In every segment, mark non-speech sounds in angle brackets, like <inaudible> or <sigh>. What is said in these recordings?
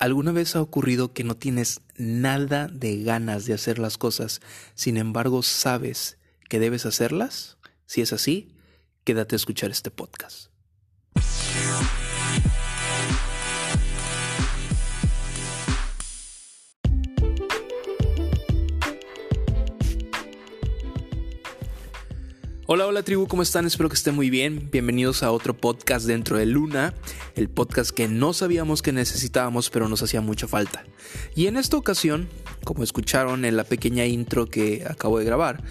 ¿Alguna vez ha ocurrido que no tienes nada de ganas de hacer las cosas, sin embargo sabes que debes hacerlas? Si es así, quédate a escuchar este podcast. Hola, hola tribu, ¿cómo están? Espero que estén muy bien. Bienvenidos a otro podcast dentro de Luna, el podcast que no sabíamos que necesitábamos, pero nos hacía mucha falta. Y en esta ocasión, como escucharon en la pequeña intro que acabo de grabar,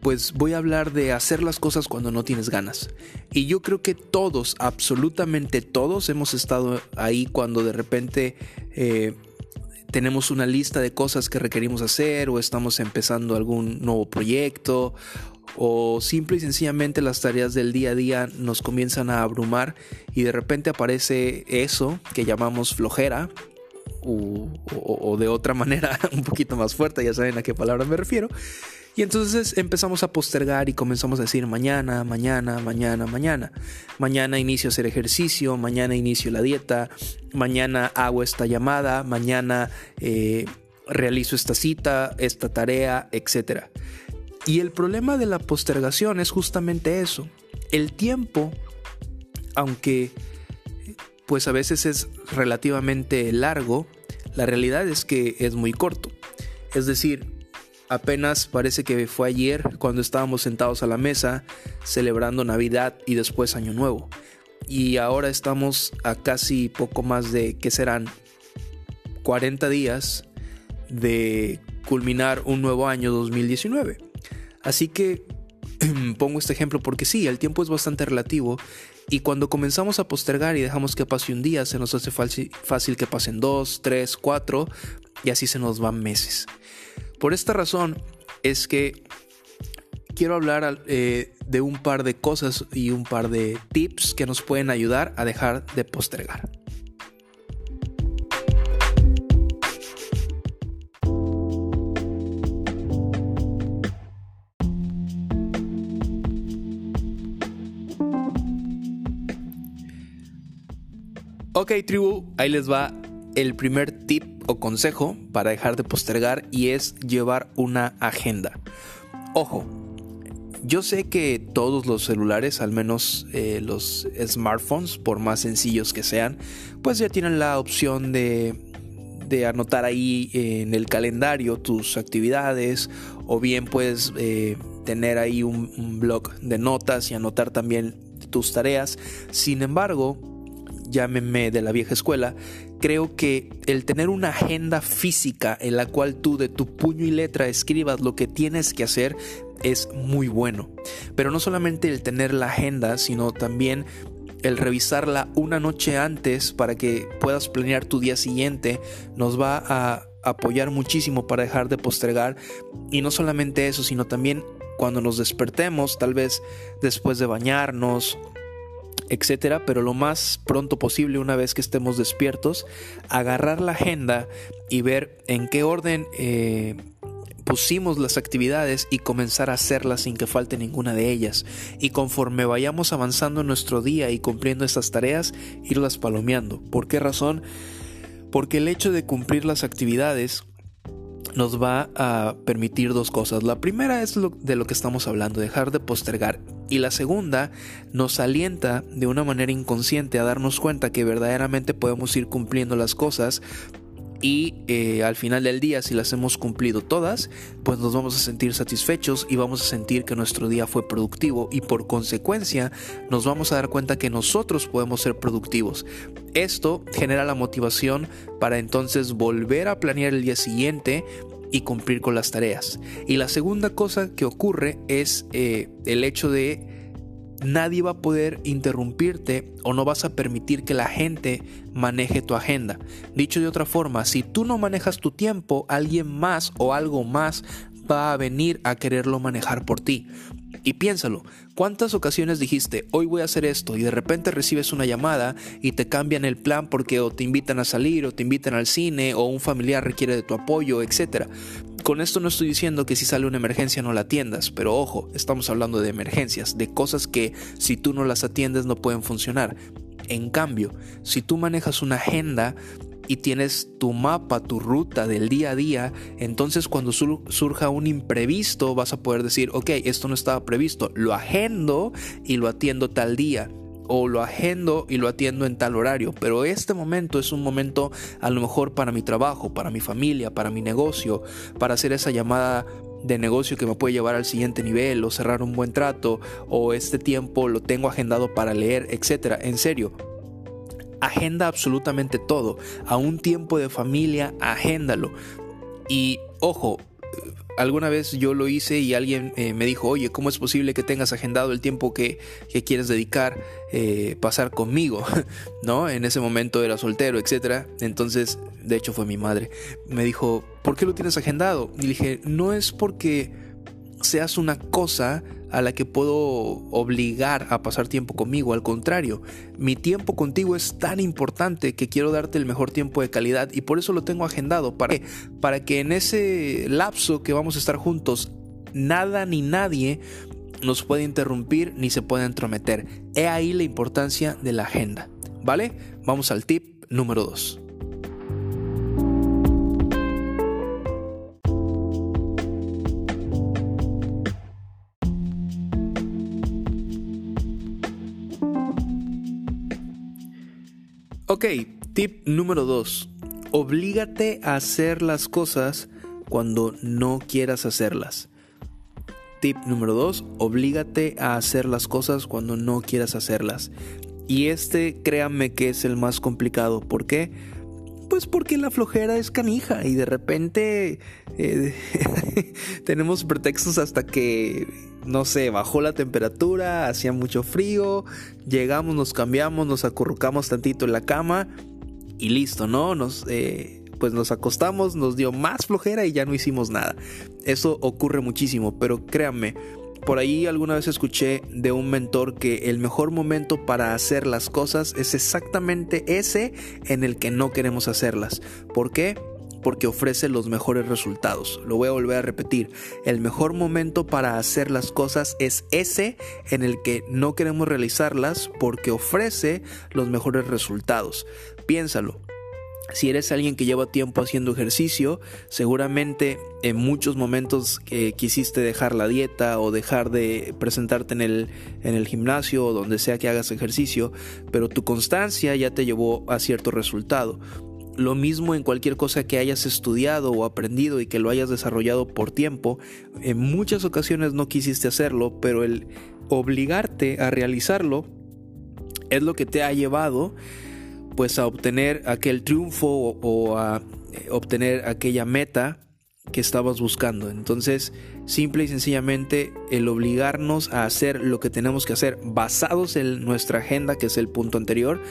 pues voy a hablar de hacer las cosas cuando no tienes ganas. Y yo creo que todos, absolutamente todos, hemos estado ahí cuando de repente... Eh, tenemos una lista de cosas que requerimos hacer o estamos empezando algún nuevo proyecto o simple y sencillamente las tareas del día a día nos comienzan a abrumar y de repente aparece eso que llamamos flojera o, de otra <laughs> manera un poquito más fuerte, ya saben a qué palabra me refiero. Y entonces empezamos a postergar y comenzamos a decir mañana, mañana, mañana, mañana. Mañana inicio a hacer ejercicio, mañana inicio la dieta, mañana hago esta llamada, mañana eh, realizo esta cita, esta tarea, etcétera. Y el problema de la postergación es justamente eso. El tiempo, aunque pues a veces es relativamente largo, la realidad es que es muy corto. Es decir, apenas parece que fue ayer cuando estábamos sentados a la mesa celebrando Navidad y después Año Nuevo. Y ahora estamos a casi poco más de, que serán? 40 días de culminar un nuevo año 2019. Así que pongo este ejemplo porque sí, el tiempo es bastante relativo y cuando comenzamos a postergar y dejamos que pase un día, se nos hace fácil que pasen dos, tres, cuatro y así se nos van meses. Por esta razón es que quiero hablar eh, de un par de cosas y un par de tips que nos pueden ayudar a dejar de postergar. Ok, tribu, ahí les va el primer tip o consejo para dejar de postergar y es llevar una agenda. Ojo, yo sé que todos los celulares, al menos eh, los smartphones, por más sencillos que sean, pues ya tienen la opción de, anotar ahí en el calendario tus actividades o bien puedes eh, tener ahí un blog de notas y anotar también tus tareas. Sin embargo, llámenme de la vieja escuela, creo que el tener una agenda física en la cual tú de tu puño y letra escribas lo que tienes que hacer es muy bueno. Pero no solamente el tener la agenda, sino también el revisarla una noche antes para que puedas planear tu día siguiente nos va a apoyar muchísimo para dejar de postergar y no solamente eso, sino también cuando nos despertemos, tal vez después de bañarnos etcétera, pero lo más pronto posible, una vez que estemos despiertos, agarrar la agenda y ver en qué orden eh, pusimos las actividades y comenzar a hacerlas sin que falte ninguna de ellas. Y conforme vayamos avanzando en nuestro día y cumpliendo estas tareas, irlas palomeando. ¿Por qué razón? Porque el hecho de cumplir las actividades nos va a permitir dos cosas. La primera es lo, de lo que estamos hablando, dejar de postergar. Y la segunda nos alienta de una manera inconsciente a darnos cuenta que verdaderamente podemos ir cumpliendo las cosas y eh, al final del día si las hemos cumplido todas pues nos vamos a sentir satisfechos y vamos a sentir que nuestro día fue productivo y por consecuencia nos vamos a dar cuenta que nosotros podemos ser productivos esto genera la motivación para entonces volver a planear el día siguiente y cumplir con las tareas. Y la segunda cosa que ocurre es eh, el hecho de nadie va a poder interrumpirte o no vas a permitir que la gente maneje tu agenda. Dicho de otra forma, si tú no manejas tu tiempo, alguien más o algo más va a venir a quererlo manejar por ti. Y piénsalo, ¿cuántas ocasiones dijiste, hoy voy a hacer esto y de repente recibes una llamada y te cambian el plan porque o te invitan a salir o te invitan al cine o un familiar requiere de tu apoyo, etc. Con esto no estoy diciendo que si sale una emergencia no la atiendas, pero ojo, estamos hablando de emergencias, de cosas que si tú no las atiendes no pueden funcionar. En cambio, si tú manejas una agenda, y tienes tu mapa, tu ruta del día a día, entonces cuando surja un imprevisto vas a poder decir, ok, esto no estaba previsto, lo agendo y lo atiendo tal día o lo agendo y lo atiendo en tal horario, pero este momento es un momento a lo mejor para mi trabajo, para mi familia, para mi negocio, para hacer esa llamada de negocio que me puede llevar al siguiente nivel o cerrar un buen trato o este tiempo lo tengo agendado para leer, etcétera. En serio, agenda absolutamente todo. A un tiempo de familia, agéndalo. Y ojo, alguna vez yo lo hice y alguien eh, me dijo, oye, ¿cómo es posible que tengas agendado el tiempo que, quieres dedicar, eh, pasar conmigo? <laughs> ¿No? En ese momento era soltero, etc. Entonces, de hecho fue mi madre. Me dijo, ¿por qué lo tienes agendado? Y dije, no es porque seas una cosa a la que puedo obligar a pasar tiempo conmigo. Al contrario, mi tiempo contigo es tan importante que quiero darte el mejor tiempo de calidad y por eso lo tengo agendado. ¿Para Para que en ese lapso que vamos a estar juntos, nada ni nadie nos pueda interrumpir ni se pueda entrometer. He ahí la importancia de la agenda. ¿Vale? Vamos al tip número 2. Ok, tip número 2. Oblígate a hacer las cosas cuando no quieras hacerlas. Tip número 2. Oblígate a hacer las cosas cuando no quieras hacerlas. Y este, créanme que es el más complicado. ¿Por qué? Pues porque la flojera es canija y de repente eh, <laughs> tenemos pretextos hasta que, no sé, bajó la temperatura, hacía mucho frío, llegamos, nos cambiamos, nos acurrucamos tantito en la cama y listo, ¿no? Nos, eh, pues nos acostamos, nos dio más flojera y ya no hicimos nada. Eso ocurre muchísimo, pero créanme, por ahí alguna vez escuché de un mentor que el mejor momento para hacer las cosas es exactamente ese en el que no queremos hacerlas. ¿Por qué? Porque ofrece los mejores resultados. Lo voy a volver a repetir. El mejor momento para hacer las cosas es ese en el que no queremos realizarlas porque ofrece los mejores resultados. Piénsalo. Si eres alguien que lleva tiempo haciendo ejercicio, seguramente en muchos momentos quisiste dejar la dieta o dejar de presentarte en el, en el gimnasio o donde sea que hagas ejercicio, pero tu constancia ya te llevó a cierto resultado. Lo mismo en cualquier cosa que hayas estudiado o aprendido y que lo hayas desarrollado por tiempo, en muchas ocasiones no quisiste hacerlo, pero el obligarte a realizarlo es lo que te ha llevado pues a obtener aquel triunfo o, a eh, obtener aquella meta que estabas buscando. Entonces, simple y sencillamente, el obligarnos a hacer lo que tenemos que hacer basados en nuestra agenda, que es el punto anterior,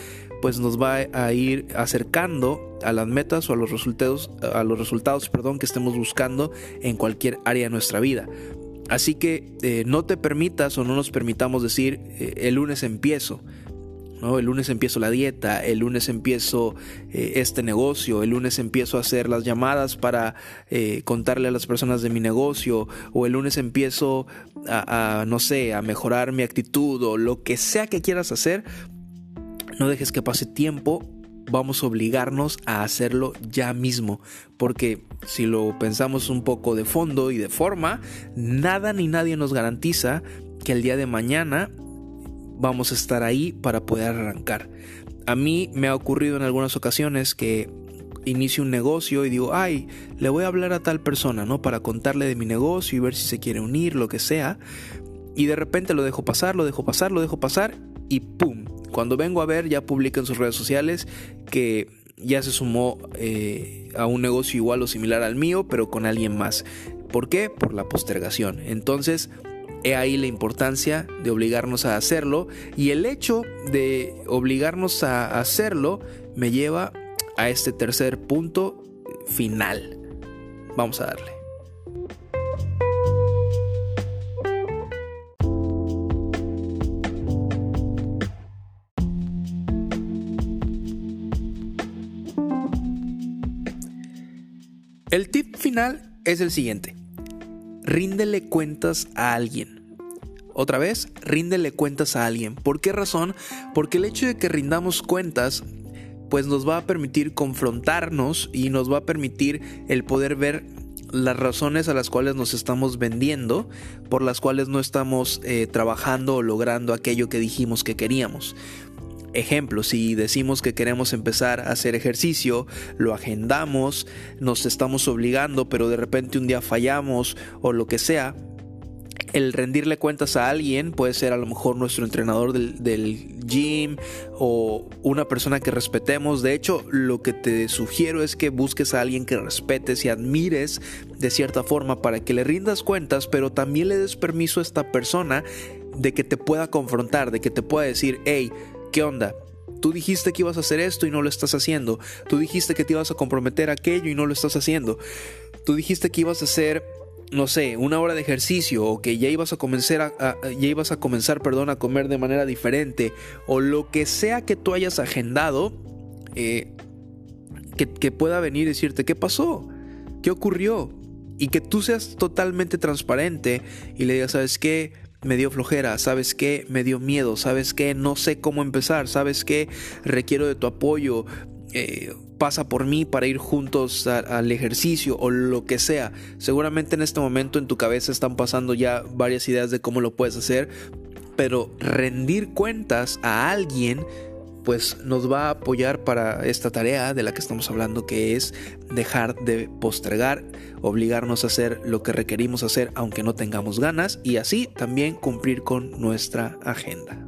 pues nos va a ir acercando a las metas o a los resultados, a los resultados, perdón, que estemos buscando en cualquier área de nuestra vida. Así que eh, no te permitas o no nos permitamos decir eh, el lunes empiezo. el lunes empiezo la dieta, el lunes empiezo eh, este negocio, el lunes empiezo a hacer las llamadas para contarle a las personas de mi negocio, o el lunes empiezo a, no sé, a mejorar mi actitud o lo que sea que quieras hacer. No dejes que pase tiempo, vamos a obligarnos a hacerlo ya mismo, porque si lo pensamos un poco de fondo y de forma, nada ni nadie nos garantiza que el día de mañana vamos a estar ahí para poder arrancar. A mí me ha ocurrido en algunas ocasiones que inicio un negocio y digo, ay, le voy a hablar a tal persona, ¿no? Para contarle de mi negocio y ver si se quiere unir, lo que sea. Y de repente lo dejo pasar, lo dejo pasar, lo dejo pasar y ¡pum! Cuando vengo a ver ya publica en sus redes sociales que ya se sumó eh, a un negocio igual o similar al mío, pero con alguien más. ¿Por qué? Por la postergación. Entonces, He ahí la importancia de obligarnos a hacerlo y el hecho de obligarnos a hacerlo me lleva a este tercer punto final. Vamos a darle. El tip final es el siguiente. Ríndele cuentas a alguien. Otra vez, ríndele cuentas a alguien. ¿Por qué razón? Porque el hecho de que rindamos cuentas pues nos va a permitir confrontarnos y nos va a permitir el poder ver las razones a las cuales nos estamos vendiendo, por las cuales no estamos eh, trabajando o logrando aquello que dijimos que queríamos. Ejemplo, si decimos que queremos empezar a hacer ejercicio, lo agendamos, nos estamos obligando, pero de repente un día fallamos o lo que sea, el rendirle cuentas a alguien puede ser a lo mejor nuestro entrenador del, gym o una persona que respetemos. De hecho, lo que te sugiero es que busques a alguien que respetes y admires de cierta forma para que le rindas cuentas, pero también le des permiso a esta persona de que te pueda confrontar, de que te pueda decir, hey, ¿qué onda? Tú dijiste que ibas a hacer esto y no lo estás haciendo. Tú dijiste que te ibas a comprometer a aquello y no lo estás haciendo. Tú dijiste que ibas a hacer no sé, una hora de ejercicio o que ya ibas a comenzar a, ya ibas a comenzar, perdón, a comer de manera diferente o lo que sea que tú hayas agendado, eh, que, que pueda venir y decirte qué pasó, qué ocurrió y que tú seas totalmente transparente y le digas, ¿sabes qué? Me dio flojera, ¿sabes qué? Me dio miedo, ¿sabes qué? No sé cómo empezar, ¿sabes qué? Requiero de tu apoyo, eh, pasa por mí para ir juntos al ejercicio o lo que sea. Seguramente en este momento en tu cabeza están pasando ya varias ideas de cómo lo puedes hacer, pero rendir cuentas a alguien pues nos va a apoyar para esta tarea de la que estamos hablando que es dejar de postergar, obligarnos a hacer lo que requerimos hacer aunque no tengamos ganas y así también cumplir con nuestra agenda.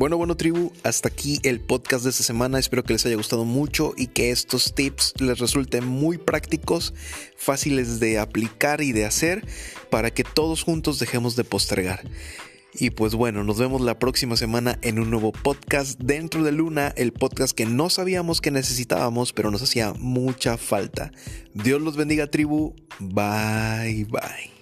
Bueno, bueno tribu, hasta aquí el podcast de esta semana. Espero que les haya gustado mucho y que estos tips les resulten muy prácticos, fáciles de aplicar y de hacer para que todos juntos dejemos de postergar. Y pues bueno, nos vemos la próxima semana en un nuevo podcast dentro de Luna, el podcast que no sabíamos que necesitábamos, pero nos hacía mucha falta. Dios los bendiga tribu. Bye bye.